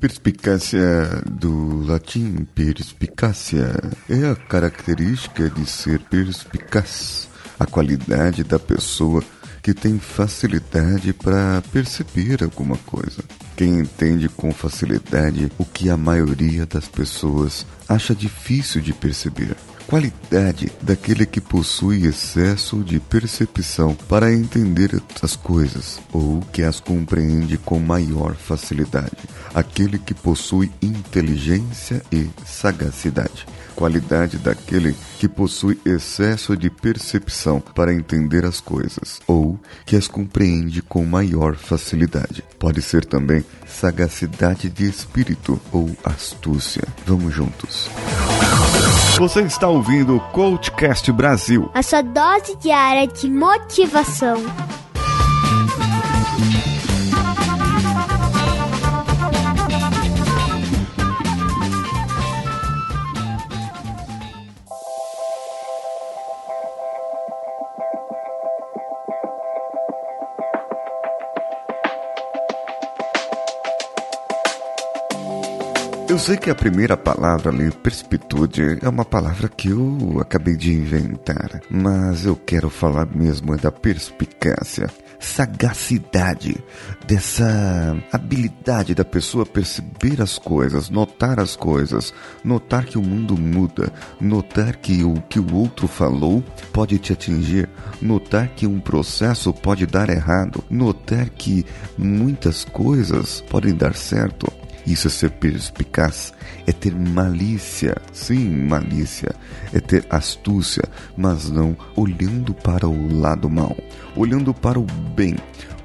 Perspicácia do latim perspicácia é a característica de ser perspicaz, a qualidade da pessoa que tem facilidade para perceber alguma coisa. Quem entende com facilidade o que a maioria das pessoas acha difícil de perceber qualidade daquele que possui excesso de percepção para entender as coisas ou que as compreende com maior facilidade, aquele que possui inteligência e sagacidade. Qualidade daquele que possui excesso de percepção para entender as coisas ou que as compreende com maior facilidade. Pode ser também sagacidade de espírito ou astúcia. Vamos juntos. Você está ouvindo o Coachcast Brasil. A sua dose diária de motivação. Eu sei que a primeira palavra ali, perspitude, é uma palavra que eu acabei de inventar, mas eu quero falar mesmo da perspicácia, sagacidade, dessa habilidade da pessoa perceber as coisas, notar as coisas, notar que o mundo muda, notar que o que o outro falou pode te atingir, notar que um processo pode dar errado, notar que muitas coisas podem dar certo. Isso é ser perspicaz, é ter malícia, sim, malícia, é ter astúcia, mas não olhando para o lado mal, olhando para o bem,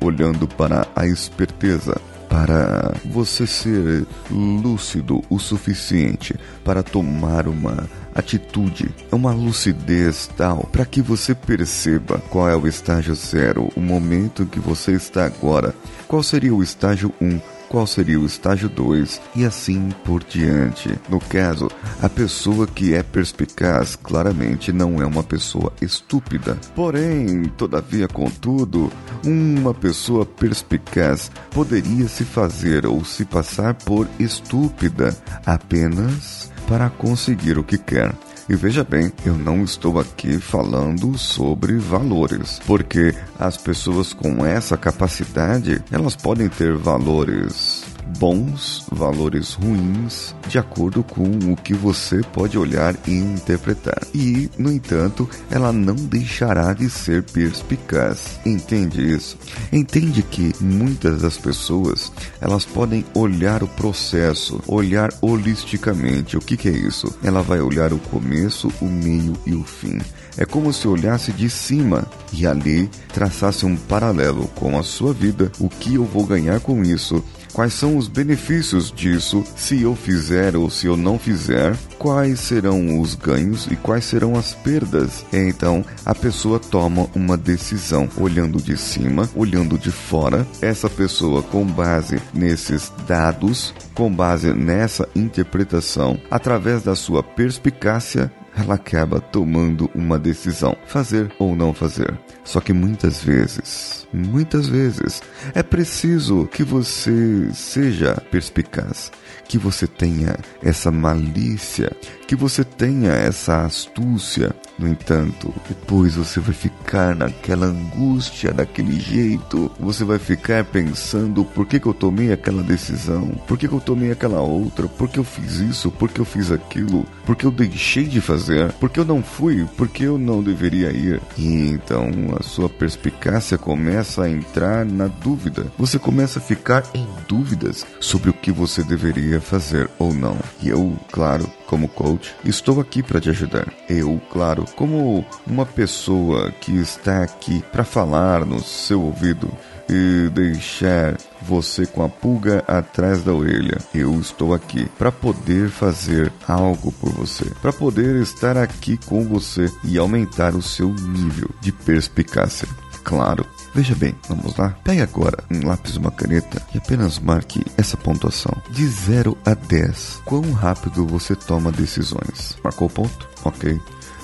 olhando para a esperteza, para você ser lúcido o suficiente para tomar uma atitude, uma lucidez tal para que você perceba qual é o estágio zero, o momento que você está agora, qual seria o estágio 1, um, qual seria o estágio 2 e assim por diante. No caso, a pessoa que é perspicaz claramente não é uma pessoa estúpida. Porém, todavia, contudo, uma pessoa perspicaz poderia se fazer ou se passar por estúpida apenas para conseguir o que quer. E veja bem, eu não estou aqui falando sobre valores, porque as pessoas com essa capacidade, elas podem ter valores bons, valores ruins, de acordo com o que você pode olhar e interpretar. E, no entanto, ela não deixará de ser perspicaz. Entende isso? Entende que muitas das pessoas, elas podem olhar o processo, olhar holisticamente. O que, que é isso? Ela vai olhar o começo, o meio e o fim. É como se olhasse de cima e ali traçasse um paralelo com a sua vida, o que eu vou ganhar com isso, quais são os benefícios disso se eu fizer ou se eu não fizer, quais serão os ganhos e quais serão as perdas. Então a pessoa toma uma decisão olhando de cima, olhando de fora. Essa pessoa, com base nesses dados, com base nessa interpretação, através da sua perspicácia, ela acaba tomando uma decisão, fazer ou não fazer. Só que muitas vezes, muitas vezes, é preciso que você seja perspicaz, que você tenha essa malícia, que você tenha essa astúcia. No entanto, depois você vai ficar naquela angústia, daquele jeito, você vai ficar pensando por que, que eu tomei aquela decisão, por que, que eu tomei aquela outra, por que eu fiz isso, por que eu fiz aquilo, por que eu deixei de fazer, por que eu não fui, por que eu não deveria ir. E então a sua perspicácia começa a entrar na dúvida. Você começa a ficar em dúvidas sobre o que você deveria fazer ou não. E eu, claro, como coach, estou aqui para te ajudar. Eu, claro, como uma pessoa que está aqui para falar no seu ouvido e deixar você com a pulga atrás da orelha. Eu estou aqui para poder fazer algo por você, para poder estar aqui com você e aumentar o seu nível de perspicácia. Claro. Veja bem, vamos lá. Pegue agora um lápis e uma caneta e apenas marque essa pontuação. De 0 a 10, quão rápido você toma decisões? Marcou o ponto? Ok.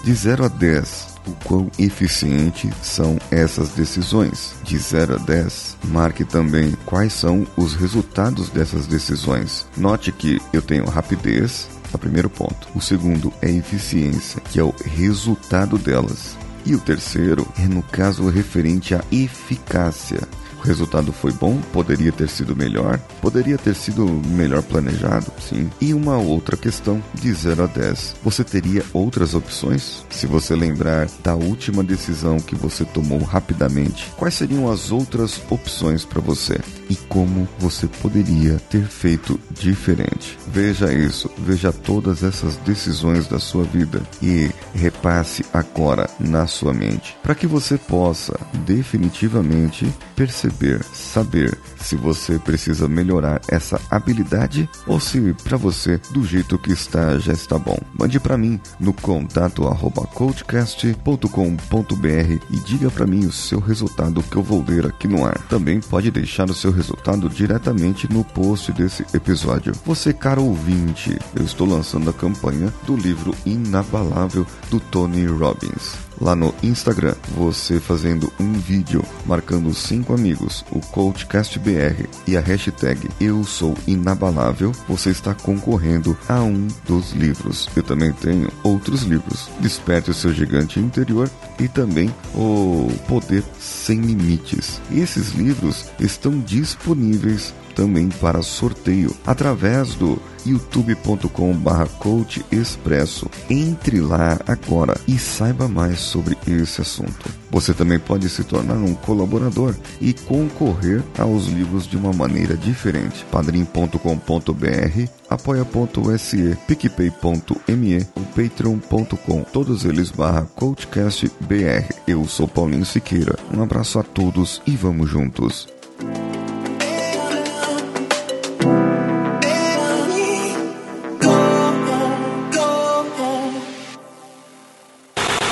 De 0 a 10, o quão eficientes são essas decisões. De 0 a 10, marque também quais são os resultados dessas decisões. Note que eu tenho rapidez, é o primeiro ponto. O segundo é eficiência, que é o resultado delas. E o terceiro é, no caso, referente à eficácia. O resultado foi bom, poderia ter sido melhor, poderia ter sido melhor planejado, sim. E uma outra questão, de 0 a 10. Você teria outras opções? Se você lembrar da última decisão que você tomou rapidamente, quais seriam as outras opções para você? E como você poderia ter feito diferente? Veja isso, veja todas essas decisões da sua vida e repasse agora na sua mente, para que você possa definitivamente perceber, saber se você precisa melhorar essa habilidade ou se para você do jeito que está já está bom. Mande para mim no contato arroba coachcast.com.br e diga para mim o seu resultado que eu vou ler aqui no ar. Também pode deixar o seu resultado diretamente no post desse episódio. Você, caro ouvinte, eu estou lançando a campanha do livro Inabalável do Tony Robbins lá no Instagram, você fazendo um vídeo marcando cinco amigos, o CoachCastBR e a hashtag Eu Sou Inabalável, você está concorrendo a um dos livros. Eu também tenho outros livros, Desperte o Seu Gigante Interior e também o Poder Sem Limites. Esses livros estão disponíveis também para sorteio através do youtube.com/barra coach expresso. Entre lá agora e saiba mais sobre esse assunto. Você também pode se tornar um colaborador e concorrer aos livros de uma maneira diferente. padrim.com.br, apoia.se, picpay.me patreon.com. Todos eles barra coachcastbr. Eu sou Paulinho Siqueira. Um abraço a todos e vamos juntos.